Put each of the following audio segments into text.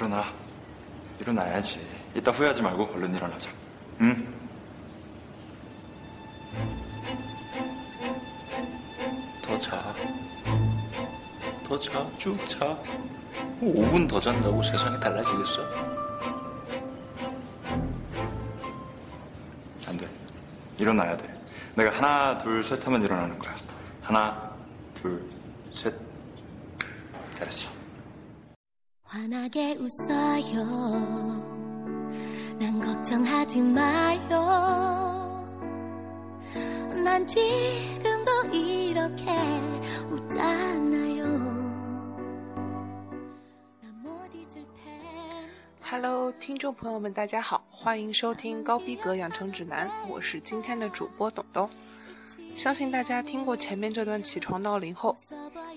일어나. 일어나야지. 이따 후회하지 말고 얼른 일어나자. 응? 더 자. 더 자. 쭉 자. 5분 더 잔다고 세상이 달라지겠어? 안 돼. 일어나야 돼. 내가 하나, 둘, 셋 하면 일어나는 거야. 하나, 둘, 셋. 잘했어. 환하게 웃어요. 난 걱정하지 마요. 난 지금도 이렇게 웃잖아요. 난못 잊을 텐. ，Hello，听众朋友们，大家好，欢迎收听高逼格养成指南，我是今天的主播董董。 相信大家听过前面这段起床闹铃后，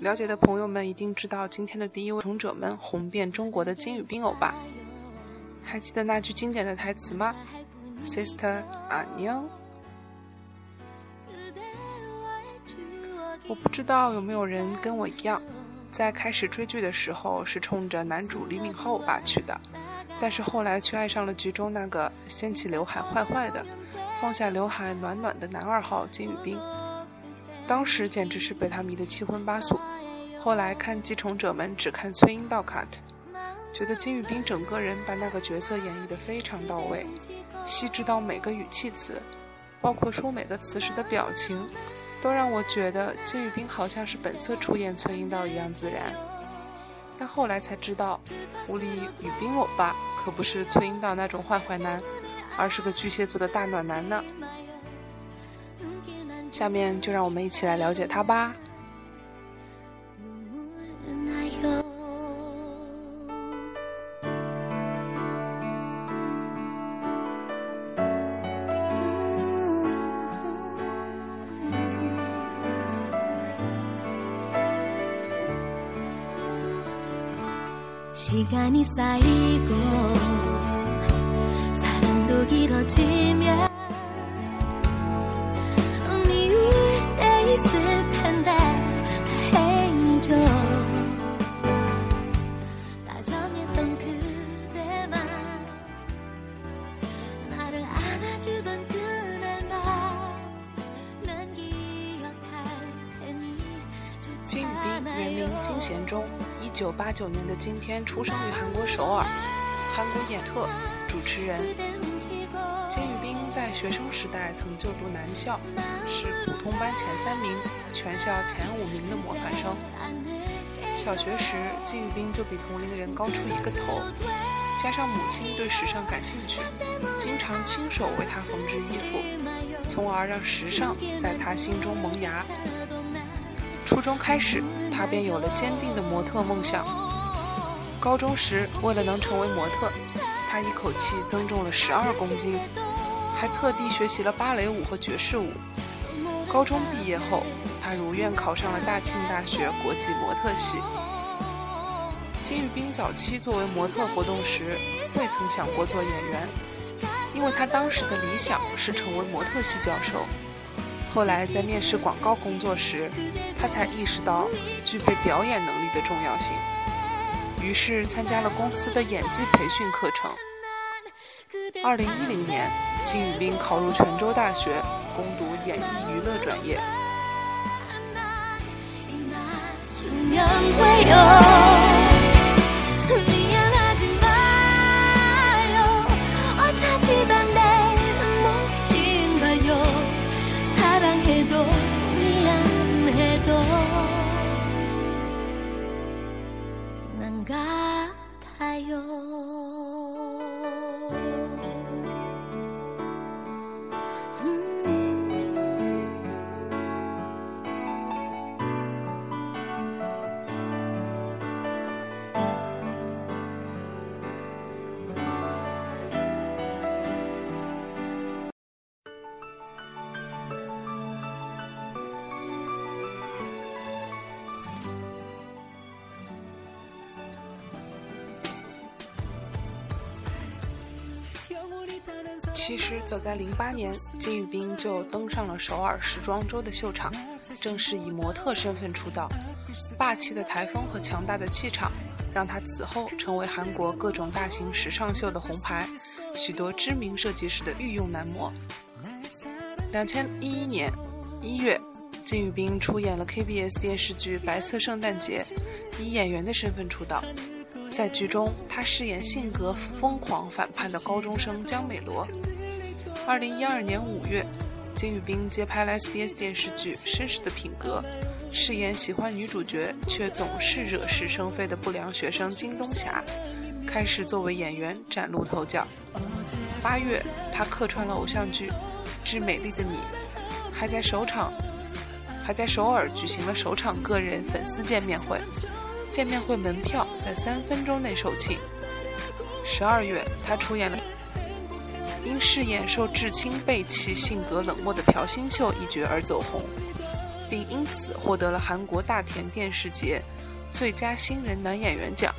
了解的朋友们一定知道今天的第一位勇者们红遍中国的金宇彬欧巴。还记得那句经典的台词吗？Sister，啊妞。我不知道有没有人跟我一样，在开始追剧的时候是冲着男主李敏镐吧去的，但是后来却爱上了剧中那个掀起刘海坏坏的，放下刘海暖暖的男二号金宇彬。当时简直是被他迷得七荤八素。后来看《继承者们》，只看崔英道 cut，觉得金宇彬整个人把那个角色演绎得非常到位，细致到每个语气词，包括说每个词时的表情，都让我觉得金宇彬好像是本色出演崔英道一样自然。但后来才知道，狐狸宇彬欧巴可不是崔英道那种坏坏男，而是个巨蟹座的大暖男呢。下面就让我们一起来了解他吧。习惯你在意。金宇彬原名金贤忠，一九八九年的今天出生于韩国首尔，韩国演特主持人。金宇彬在学生时代曾就读男校，是普通班前三名、全校前五名的模范生。小学时，金宇彬就比同龄人高出一个头，加上母亲对时尚感兴趣，经常亲手为他缝制衣服，从而让时尚在他心中萌芽。初中开始，他便有了坚定的模特梦想。高中时，为了能成为模特，他一口气增重了十二公斤，还特地学习了芭蕾舞和爵士舞。高中毕业后，他如愿考上了大庆大学国际模特系。金宇彬早期作为模特活动时，未曾想过做演员，因为他当时的理想是成为模特系教授。后来在面试广告工作时，他才意识到具备表演能力的重要性，于是参加了公司的演技培训课程。二零一零年，金宇彬考入泉州大学，攻读演艺娱乐专业。其实早在零八年，金宇彬就登上了首尔时装周的秀场，正式以模特身份出道。霸气的台风和强大的气场，让他此后成为韩国各种大型时尚秀的红牌，许多知名设计师的御用男模。两千一一年一月，金宇彬出演了 KBS 电视剧《白色圣诞节》，以演员的身份出道。在剧中，他饰演性格疯狂反叛的高中生江美罗。二零一二年五月，金宇彬接拍了 SBS 电视剧《绅士的品格》，饰演喜欢女主角却总是惹是生非的不良学生金东霞，开始作为演员崭露头角。八月，他客串了偶像剧《致美丽的你》，还在首场，还在首尔举行了首场个人粉丝见面会。见面会门票在三分钟内售罄。十二月，他出演了因饰演受至亲背弃、性格冷漠的朴信秀一角而走红，并因此获得了韩国大田电视节最佳新人男演员奖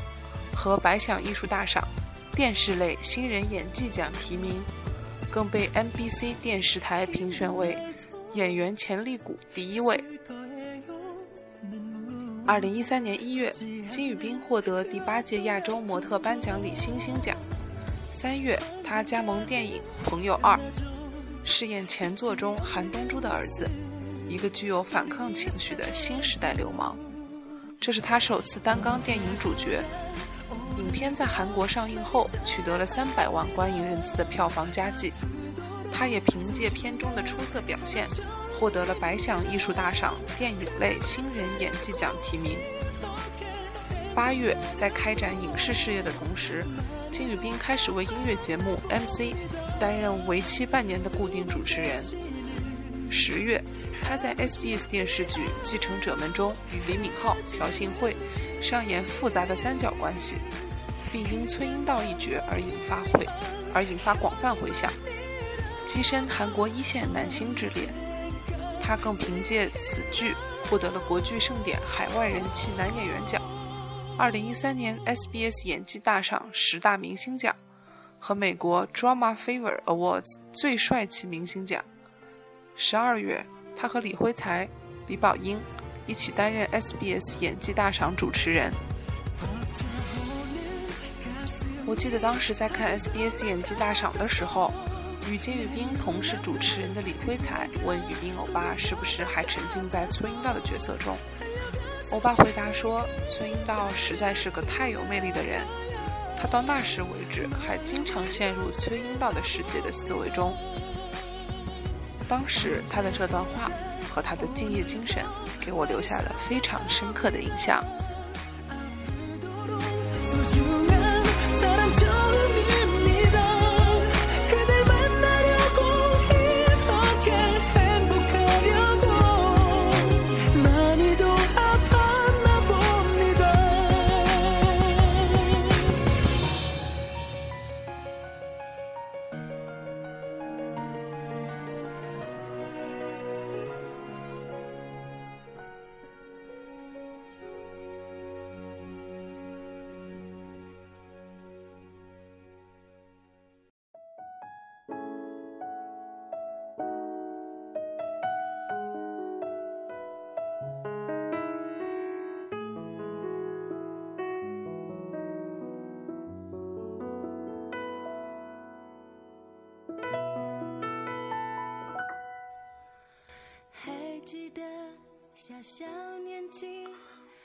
和百想艺术大赏电视类新人演技奖提名，更被 MBC 电视台评选为演员潜力股第一位。二零一三年一月，金宇彬获得第八届亚洲模特颁奖礼星星奖。三月，他加盟电影《朋友二》，饰演前作中韩东珠的儿子，一个具有反抗情绪的新时代流氓。这是他首次担纲电影主角。影片在韩国上映后，取得了三百万观影人次的票房佳绩。他也凭借片中的出色表现。获得了百想艺术大赏电影类新人演技奖提名。八月，在开展影视事业的同时，金宇彬开始为音乐节目 MC，担任为期半年的固定主持人。十月，他在 SBS 电视剧《继承者们》中与李敏镐、朴信惠上演复杂的三角关系，并因崔英道一角而引发回而引发广泛回响，跻身韩国一线男星之列。他更凭借此剧获得了国剧盛典海外人气男演员奖、二零一三年 SBS 演技大赏十大明星奖和美国 Drama Fever Awards 最帅气明星奖。十二月，他和李辉才、李宝英一起担任 SBS 演技大赏主持人。我记得当时在看 SBS 演技大赏的时候。与金宇彬同是主持人的李辉才问宇彬欧巴是不是还沉浸在崔英道的角色中？欧巴回答说：“崔英道实在是个太有魅力的人，他到那时为止还经常陷入崔英道的世界的思维中。”当时他的这段话和他的敬业精神给我留下了非常深刻的印象。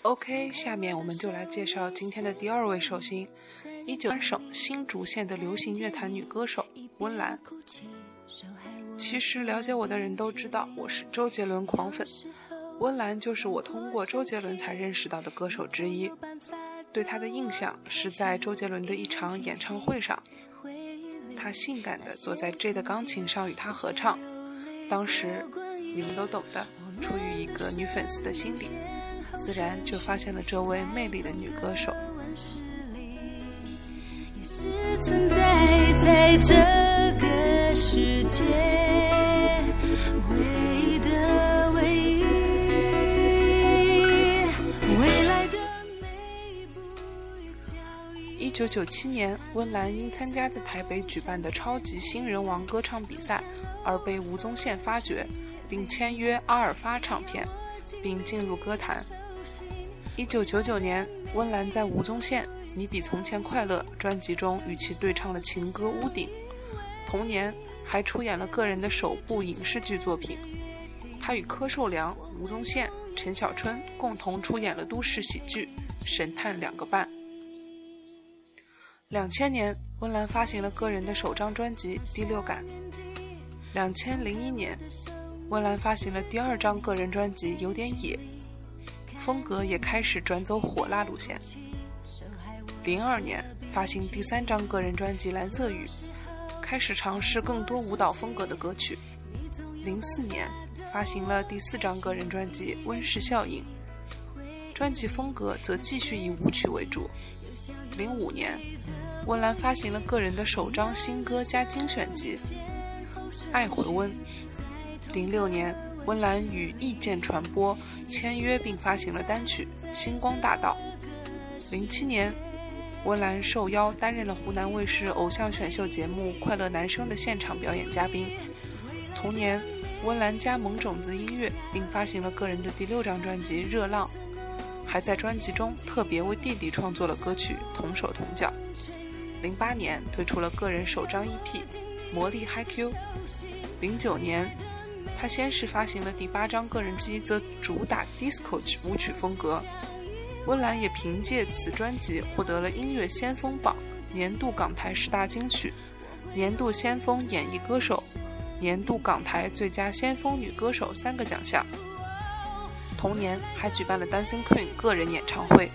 OK，下面我们就来介绍今天的第二位寿星，一九三省新竹县的流行乐坛女歌手温岚。其实了解我的人都知道，我是周杰伦狂粉，温岚就是我通过周杰伦才认识到的歌手之一。对她的印象是在周杰伦的一场演唱会上，她性感的坐在 J 的钢琴上与他合唱，当时你们都懂的。出于一个女粉丝的心理，自然就发现了这位魅力的女歌手。一九九七年，温岚因参加在台北举办的超级新人王歌唱比赛而被吴宗宪发掘。并签约阿尔发唱片，并进入歌坛。一九九九年，温岚在吴宗宪《你比从前快乐》专辑中与其对唱了情歌《屋顶》。同年，还出演了个人的首部影视剧作品。他与柯受良、吴宗宪、陈小春共同出演了都市喜剧《神探两个半》。两千年，温岚发行了个人的首张专辑《第六感》。两千零一年，温岚发行了第二张个人专辑《有点野》，风格也开始转走火辣路线。零二年，发行第三张个人专辑《蓝色雨》，开始尝试更多舞蹈风格的歌曲。零四年，发行了第四张个人专辑《温室效应》，专辑风格则继续以舞曲为主。零五年，温岚发行了个人的首张新歌加精选集。爱回温。零六年，温岚与意见传播签约并发行了单曲《星光大道》。零七年，温岚受邀担任了湖南卫视偶像选秀节目《快乐男声》的现场表演嘉宾。同年，温岚加盟种子音乐，并发行了个人的第六张专辑《热浪》，还在专辑中特别为弟弟创作了歌曲《同手同脚》。零八年，推出了个人首张 EP。魔力 Hi Q，零九年，他先是发行了第八张个人机，则主打 disco 舞曲风格。温岚也凭借此专辑获得了音乐先锋榜年度港台十大金曲、年度先锋演绎歌手、年度港台最佳先锋女歌手三个奖项。同年还举办了 Dancing Queen 个人演唱会。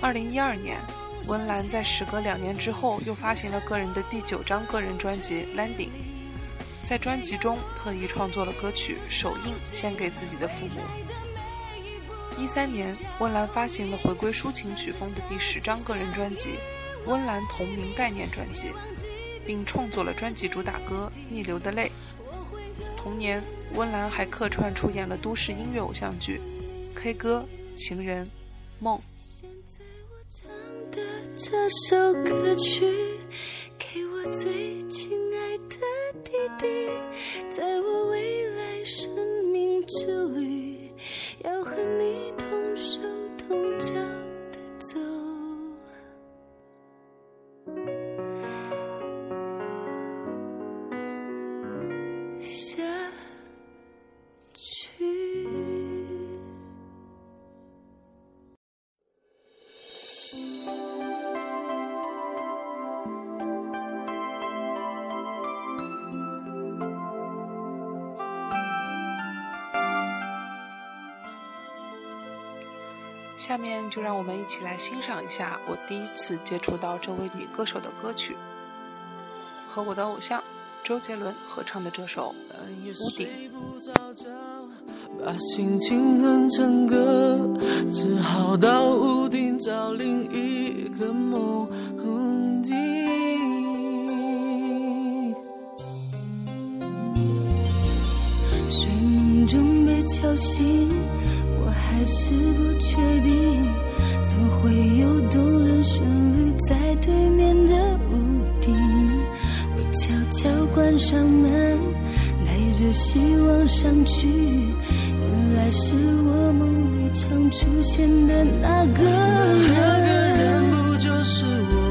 二零一二年。温岚在时隔两年之后，又发行了个人的第九张个人专辑《Landing》。在专辑中，特意创作了歌曲《手印》，献给自己的父母。一三年，温岚发行了回归抒情曲风的第十张个人专辑《温岚同名概念专辑》，并创作了专辑主打歌《逆流的泪》。同年，温岚还客串出演了都市音乐偶像剧《K 歌》《情人》《梦》。这首歌曲下面就让我们一起来欣赏一下我第一次接触到这位女歌手的歌曲，和我的偶像周杰伦合唱的这首《屋顶》。把心情哼成歌，只好到屋顶找另一个梦境。睡梦中被敲醒。是不确定，怎会有动人旋律在对面的屋顶？我悄悄关上门，带着希望上去，原来是我梦里常出现的那个。那个人不就是我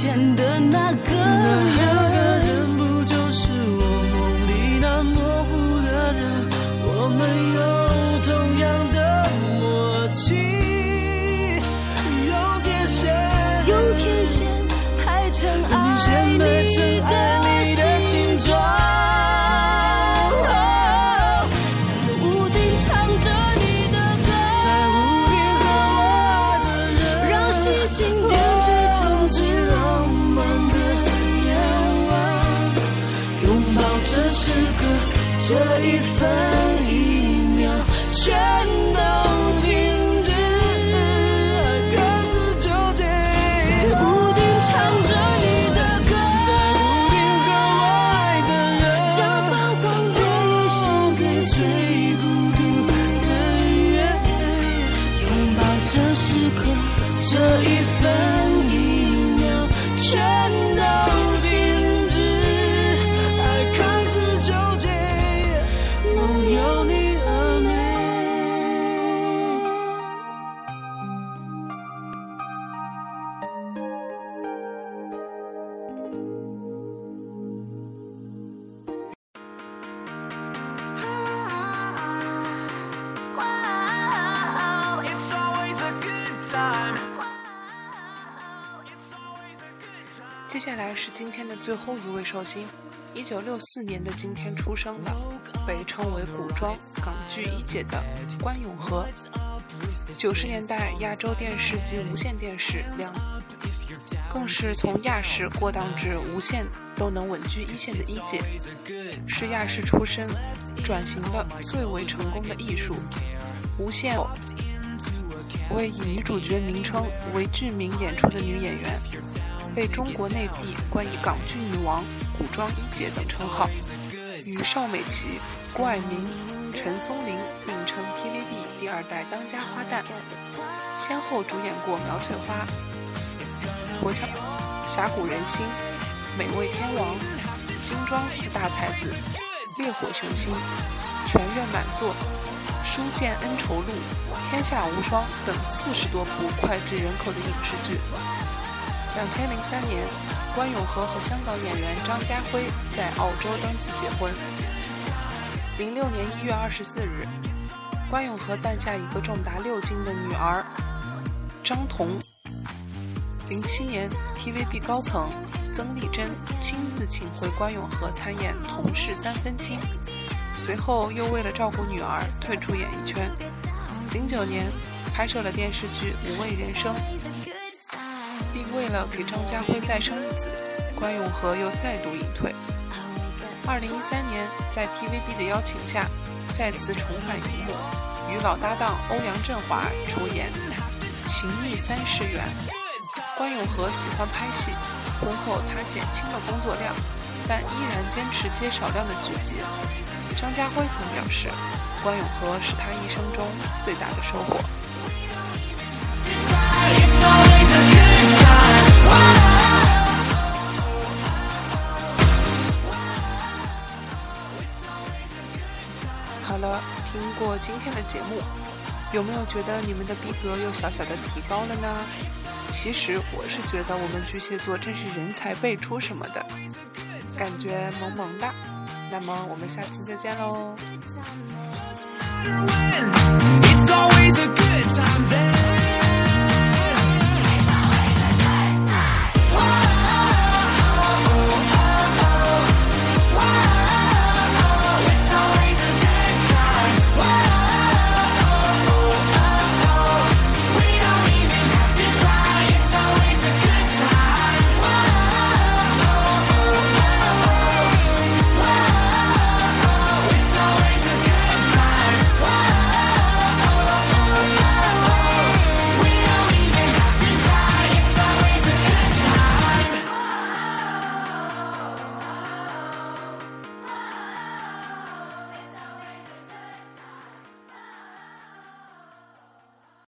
见的那个那个人。不就是我梦里那模糊的人？我们有同样的默契，用天线，用天线排成爱接下来是今天的最后一位寿星，一九六四年的今天出生的，被称为古装港剧一姐的关咏荷。九十年代亚洲电视及无线电视两，更是从亚视过档至无线都能稳居一线的一姐，是亚视出身转型的最为成功的艺术。无线为以女主角名称为剧名演出的女演员。被中国内地冠以“港剧女王”“古装一姐”等称号，与邵美琪、郭蔼明、陈松伶并称 TVB 第二代当家花旦，先后主演过《苗翠花》《国强侠骨人心》《美味天王》《金装四大才子》《烈火雄心》《全院满座》《书剑恩仇录》《天下无双》等四十多部脍炙人口的影视剧。两千零三年，关咏荷和香港演员张家辉在澳洲登记结婚。零六年一月二十四日，关咏荷诞下一个重达六斤的女儿张彤。零七年，TVB 高层曾丽珍亲自请回关咏荷参演《同事三分亲》，随后又为了照顾女儿退出演艺圈。零九年，拍摄了电视剧《无畏人生》。并为了给张家辉再生一子，关咏荷又再度隐退。二零一三年，在 TVB 的邀请下，再次重返荧幕，与老搭档欧阳震华出演《情义三世缘》。关咏荷喜欢拍戏，婚后她减轻了工作量，但依然坚持接少量的剧集。张家辉曾表示，关咏荷是他一生中最大的收获。好了，听过今天的节目，有没有觉得你们的逼格又小小的提高了呢？其实我是觉得我们巨蟹座真是人才辈出什么的，感觉萌萌的。那么我们下期再见喽 it's always a good time then